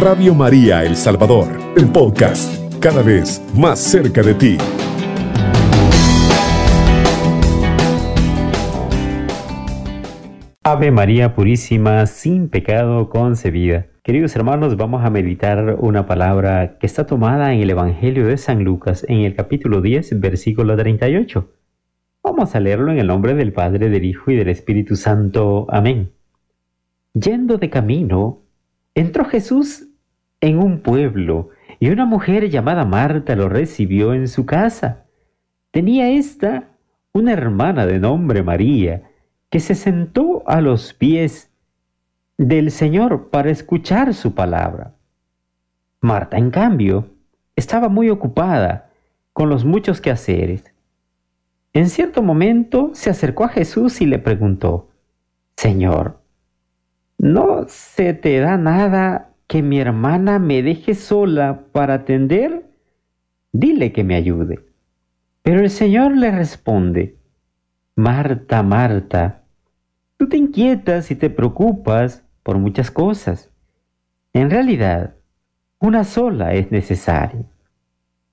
Radio María El Salvador, el podcast, cada vez más cerca de ti. Ave María Purísima, sin pecado concebida. Queridos hermanos, vamos a meditar una palabra que está tomada en el Evangelio de San Lucas, en el capítulo 10, versículo 38. Vamos a leerlo en el nombre del Padre, del Hijo y del Espíritu Santo. Amén. Yendo de camino, entró Jesús en un pueblo y una mujer llamada Marta lo recibió en su casa. Tenía ésta una hermana de nombre María, que se sentó a los pies del Señor para escuchar su palabra. Marta, en cambio, estaba muy ocupada con los muchos quehaceres. En cierto momento se acercó a Jesús y le preguntó, Señor, ¿no se te da nada que mi hermana me deje sola para atender? Dile que me ayude. Pero el Señor le responde, Marta, Marta, tú te inquietas y te preocupas por muchas cosas. En realidad, una sola es necesaria.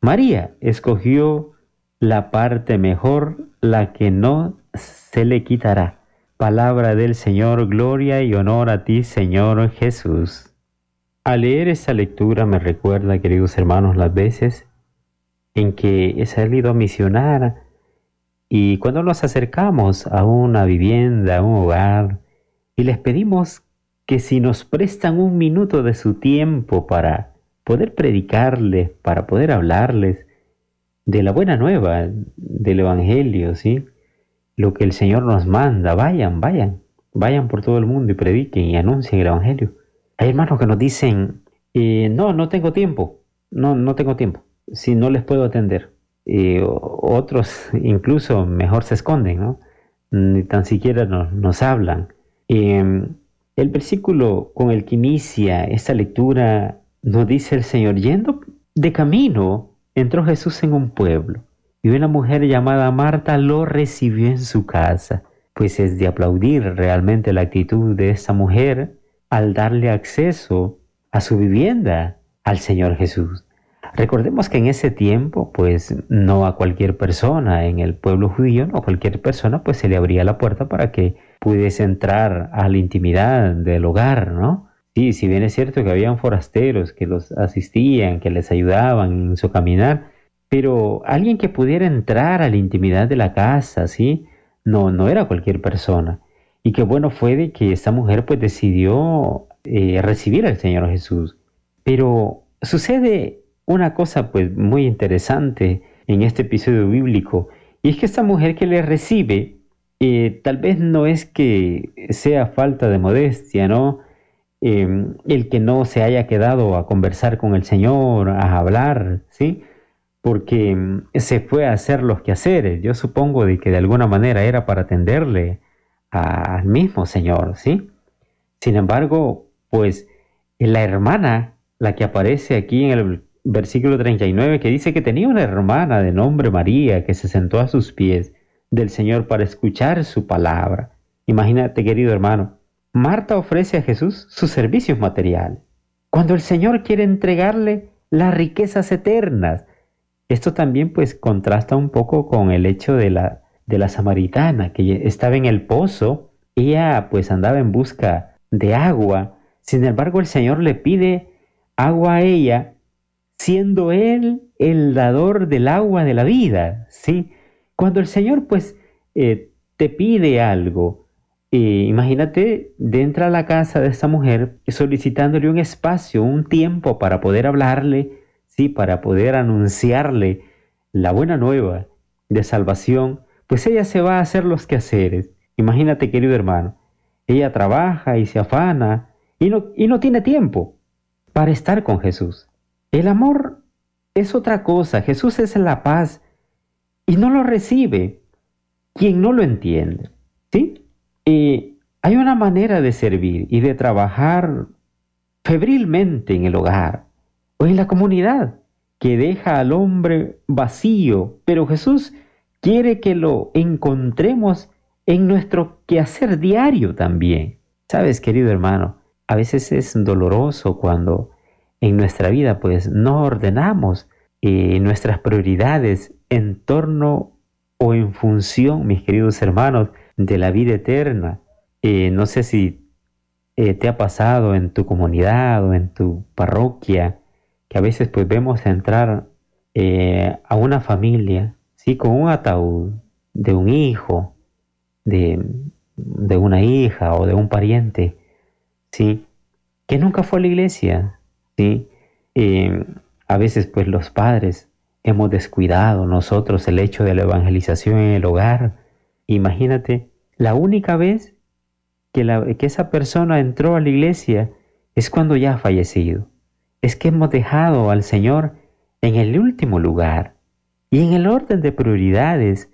María escogió la parte mejor, la que no se le quitará. Palabra del Señor, gloria y honor a ti, Señor Jesús. Al leer esta lectura me recuerda, queridos hermanos, las veces en que he salido a misionar y cuando nos acercamos a una vivienda, a un hogar, y les pedimos que si nos prestan un minuto de su tiempo para poder predicarles, para poder hablarles de la buena nueva, del Evangelio, ¿sí? Lo que el Señor nos manda, vayan, vayan, vayan por todo el mundo y prediquen y anuncien el Evangelio. Hay hermanos que nos dicen, eh, no, no tengo tiempo, no, no tengo tiempo, si no les puedo atender otros incluso mejor se esconden, ¿no? Ni tan siquiera nos, hablan. Em, el versículo con el que inicia esta lectura nos dice el Señor, yendo de camino, entró Jesús en un pueblo y una mujer llamada Marta lo recibió en su casa. Pues es de aplaudir realmente la actitud de esta mujer al darle acceso a su vivienda al Señor Jesús. Recordemos que en ese tiempo, pues no a cualquier persona en el pueblo judío, no a cualquier persona, pues se le abría la puerta para que pudiese entrar a la intimidad del hogar, ¿no? Sí, si bien es cierto que habían forasteros que los asistían, que les ayudaban en su caminar, pero alguien que pudiera entrar a la intimidad de la casa, ¿sí? No, no era cualquier persona. Y qué bueno fue de que esta mujer pues decidió eh, recibir al Señor Jesús. Pero sucede una cosa pues muy interesante en este episodio bíblico y es que esta mujer que le recibe eh, tal vez no es que sea falta de modestia, ¿no? Em, el que no se haya quedado a conversar con el Señor, a hablar, ¿sí? Porque em, se fue a hacer los quehaceres. Yo supongo de que de alguna manera era para atenderle al mismo Señor, ¿sí? Sin embargo, pues la hermana, la que aparece aquí en el versículo 39 que dice que tenía una hermana de nombre María que se sentó a sus pies del Señor para escuchar su palabra. Imagínate, querido hermano, Marta ofrece a Jesús sus servicios materiales. Cuando el Señor quiere entregarle las riquezas eternas. Esto también pues contrasta un poco con el hecho de la, de la samaritana que estaba en el pozo. Ella pues andaba en busca de agua. Sin embargo, el Señor le pide agua a ella siendo Él el dador del agua de la vida, ¿sí? Cuando el Señor, pues, eh, te pide algo, imagínate, entra a la casa de esta mujer solicitándole un espacio, un tiempo para poder hablarle, ¿sí? Para poder anunciarle la buena nueva de salvación, pues ella se va a hacer los quehaceres. Imagínate, querido hermano, ella trabaja y se afana y no, y no tiene tiempo para estar con Jesús. El amor es otra cosa. Jesús es la paz y no lo recibe quien no lo entiende. ¿Sí? Y hay una manera de servir y de trabajar febrilmente en el hogar o en la comunidad que deja al hombre vacío, pero Jesús quiere que lo encontremos en nuestro quehacer diario también. Sabes, querido hermano, a veces es doloroso cuando en nuestra vida pues no ordenamos eh, nuestras prioridades en torno o en función, mis queridos hermanos, de la vida eterna. Eh, no sé si eh, te ha pasado en tu comunidad o en tu parroquia, que a veces pues vemos entrar a una familia, ¿sí? con un ataúd de un hijo, de, de una hija o de un pariente, ¿sí? que nunca fue a la iglesia, ¿sí? Eh, a veces pues los padres hemos descuidado nosotros el hecho de la evangelización en el hogar. Imagínate, la única vez que, la, que esa persona entró a la iglesia es cuando ya ha fallecido. Es que hemos dejado al Señor en el último lugar. Y en el orden de prioridades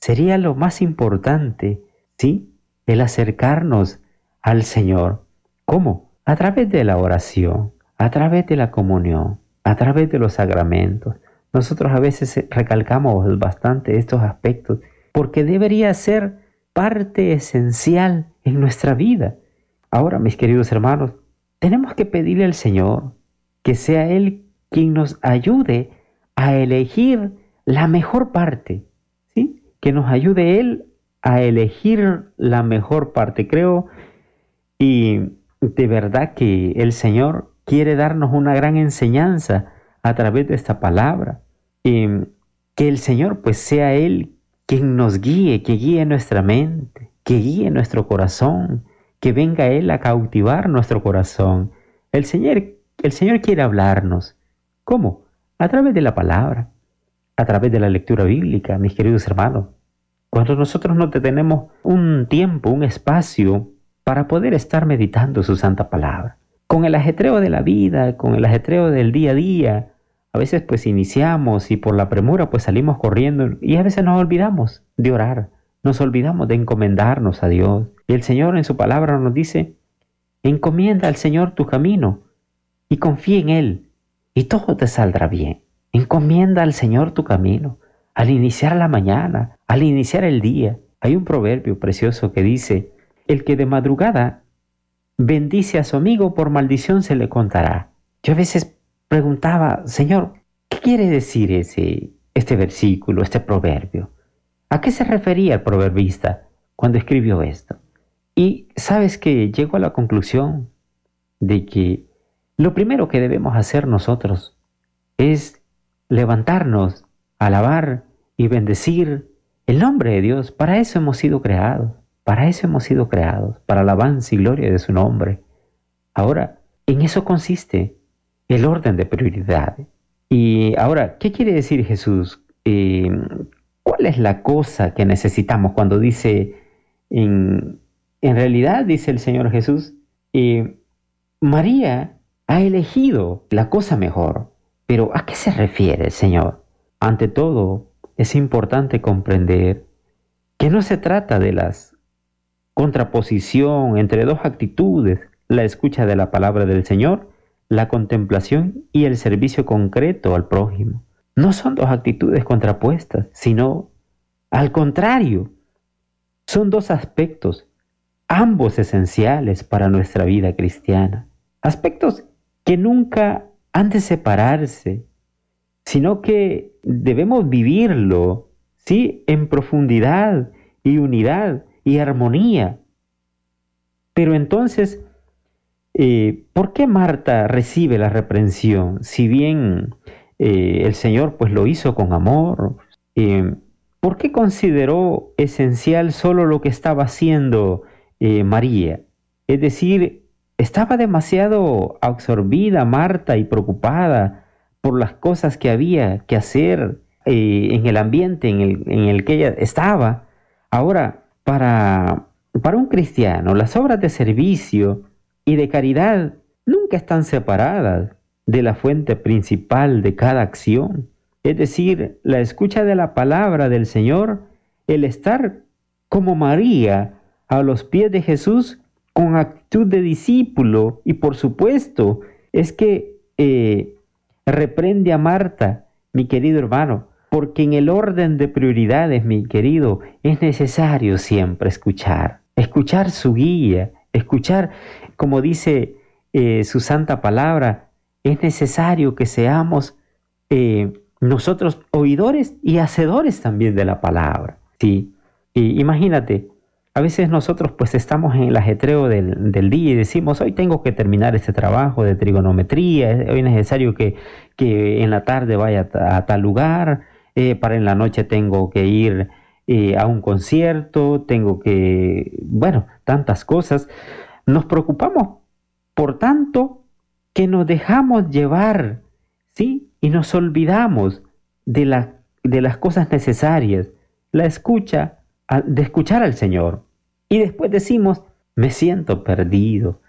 sería lo más importante, ¿sí? El acercarnos al Señor. ¿Cómo? A través de la oración, a través de la comunión, a través de los sacramentos. Nosotros a veces recalcamos bastante estos aspectos porque debería ser parte esencial en nuestra vida. Ahora, mis queridos hermanos, tenemos que pedirle al Señor que sea Él quien nos ayude a elegir la mejor parte, ¿sí? Que nos ayude Él a elegir la mejor parte. Creo y de verdad que el Señor quiere darnos una gran enseñanza a través de esta palabra. que el Señor pues sea Él quien nos guíe, que guíe nuestra mente, que guíe nuestro corazón, que venga Él a cautivar nuestro corazón. El Señor, el Señor quiere hablarnos. ¿Cómo? A través de la palabra, a través de la lectura bíblica, mis queridos hermanos. Cuando nosotros no tenemos un tiempo, un espacio para poder estar meditando su santa palabra con el ajetreo de la vida, con el ajetreo del día a día, a veces pues iniciamos y por la premura pues salimos corriendo y a veces nos olvidamos de orar, nos olvidamos de encomendarnos a Dios. Y el Señor en su palabra nos dice, encomienda al Señor tu camino y confía en Él y todo te saldrá bien. Encomienda al Señor tu camino al iniciar la mañana, al iniciar el día. Hay un proverbio precioso que dice, el que de madrugada bendice a su amigo, por maldición se le contará. Yo a veces preguntaba, Señor, ¿qué quiere decir ese, este versículo, este proverbio? ¿A qué se refería el proverbista cuando escribió esto? Y sabes que llego a la conclusión de que lo primero que debemos hacer nosotros es levantarnos, alabar y bendecir el nombre de Dios. Para eso hemos sido creados. Para eso hemos sido creados, para alabanza y gloria de su nombre. Ahora, en eso consiste el orden de prioridades. Y ahora, ¿qué quiere decir Jesús? Eh, ¿Cuál es la cosa que necesitamos cuando dice, en, realidad, dice el Señor Jesús, eh, María ha elegido la cosa mejor, pero ¿a qué se refiere Señor? Ante todo, es importante comprender que no se trata de las contraposición entre dos actitudes, la escucha de la palabra del Señor, la contemplación y el servicio concreto al prójimo. No son dos actitudes contrapuestas, sino al contrario, son dos aspectos, ambos esenciales para nuestra vida cristiana, aspectos que nunca han de separarse, sino que debemos vivirlo, sí, en profundidad y unidad y armonía. Pero entonces, eh, ¿por qué Marta recibe la reprensión? Si bien eh, el Señor pues lo hizo con amor, eh, ¿por qué consideró esencial solo lo que estaba haciendo María? Es decir, estaba demasiado absorbida Marta y preocupada por las cosas que había que hacer en el ambiente en el, en el que ella estaba. Ahora, para, para un cristiano, las obras de servicio y de caridad nunca están separadas de la fuente principal de cada acción, es decir, la escucha de la palabra del Señor, el estar como María a los pies de Jesús con actitud de discípulo y por supuesto es que eh, reprende a Marta, mi querido hermano, porque en el orden de prioridades, mi querido, es necesario siempre escuchar, escuchar su guía, escuchar, como dice eh, su santa palabra, es necesario que seamos eh, nosotros oidores y hacedores también de la palabra. ¿sí? Y imagínate, a veces nosotros pues estamos en el ajetreo del, día y decimos, hoy tengo que terminar este trabajo de trigonometría, hoy es necesario que, en la tarde vaya a, tal lugar, eh, para en la noche tengo que ir eh, a un concierto, tengo que, bueno, tantas cosas. Nos preocupamos, por tanto, que nos dejamos llevar, ¿sí? Y nos olvidamos de, la, de las cosas necesarias, la escucha, de escuchar al Señor. Y después decimos, me siento perdido,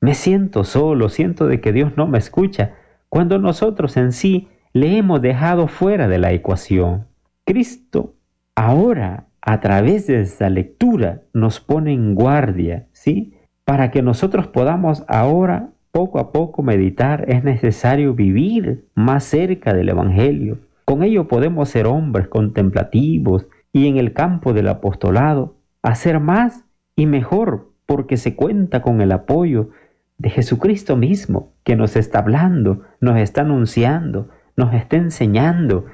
me siento solo, siento de que Dios no me escucha, cuando nosotros en sí le hemos dejado fuera de la ecuación. Cristo ahora, a través de esta lectura, nos pone en guardia, ¿sí? Para que nosotros podamos ahora, poco a poco, meditar, es necesario vivir más cerca del Evangelio. Con ello podemos ser hombres contemplativos y en el campo del apostolado hacer más y mejor porque se cuenta con el apoyo de Jesucristo mismo que nos está hablando, nos está anunciando, nos está enseñando.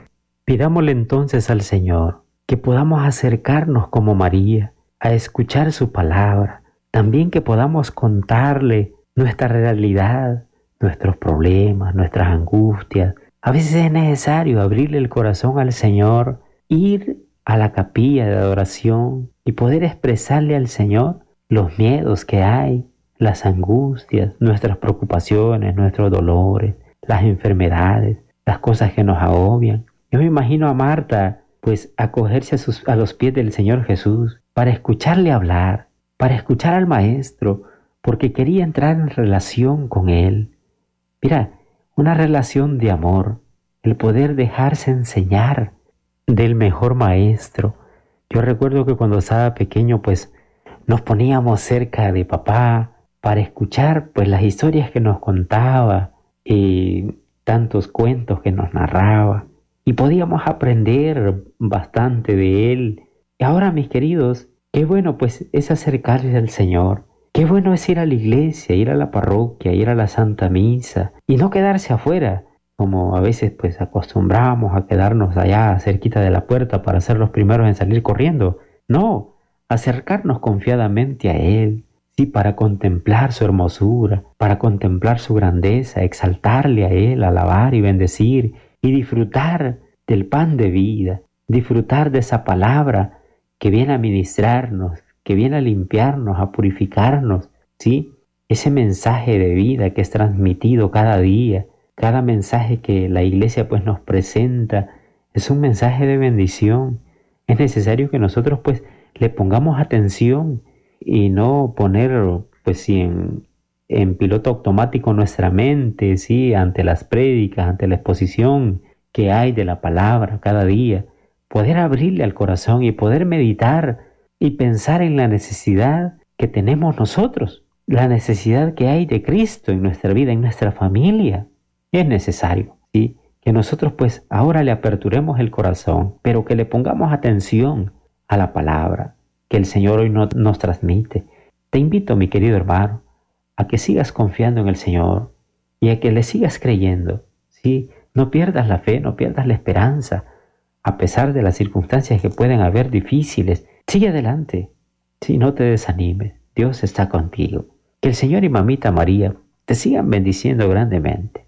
Pidámosle entonces al Señor que podamos acercarnos como María a escuchar su palabra, también que podamos contarle nuestra realidad, nuestros problemas, nuestras angustias. A veces es necesario abrirle el corazón al Señor, ir a la capilla de adoración y poder expresarle al Señor los miedos que hay, las angustias, nuestras preocupaciones, nuestros dolores, las enfermedades, las cosas que nos agobian. Yo me imagino a Marta pues acogerse a, a los pies del Señor Jesús para escucharle hablar, para escuchar al Maestro, porque quería entrar en relación con Él. Mira, una relación de amor, el poder dejarse enseñar, del mejor maestro. Yo recuerdo que cuando estaba pequeño pues nos poníamos cerca de papá para escuchar pues las historias que nos contaba y tantos cuentos que nos narraba y podíamos aprender bastante de él. Y ahora mis queridos, qué bueno pues es acercarse al Señor. Qué bueno es ir a la iglesia, ir a la parroquia, ir a la Santa Misa y no quedarse afuera, como a veces pues acostumbramos a quedarnos allá cerquita de la puerta para ser los primeros en salir corriendo. No, acercarnos confiadamente a Él, sí, para contemplar su hermosura, para contemplar su grandeza, exaltarle a Él, alabar y bendecir y disfrutar del pan de vida, disfrutar de esa palabra que viene a ministrarnos, que viene a limpiarnos, a purificarnos, sí, ese mensaje de vida que es transmitido cada día, cada mensaje que la iglesia pues nos presenta es un mensaje de bendición. Es necesario que nosotros pues le pongamos atención y no poner pues en, piloto automático nuestra mente, sí, ante las prédicas, ante la exposición que hay de la palabra cada día, poder abrirle al corazón y poder meditar y pensar en la necesidad que tenemos nosotros, la necesidad que hay de Cristo en nuestra vida, en nuestra familia, es necesario, ¿sí? Que nosotros pues ahora le aperturemos el corazón, pero que le pongamos atención a la palabra que el Señor hoy nos transmite. Te invito, mi querido hermano, a que sigas confiando en el Señor y a que le sigas creyendo, ¿sí? No pierdas la fe, no pierdas la esperanza, a pesar de las circunstancias que pueden haber difíciles. Sigue adelante, si no te desanimes, Dios está contigo. Que el Señor y Mamita María te sigan bendiciendo grandemente.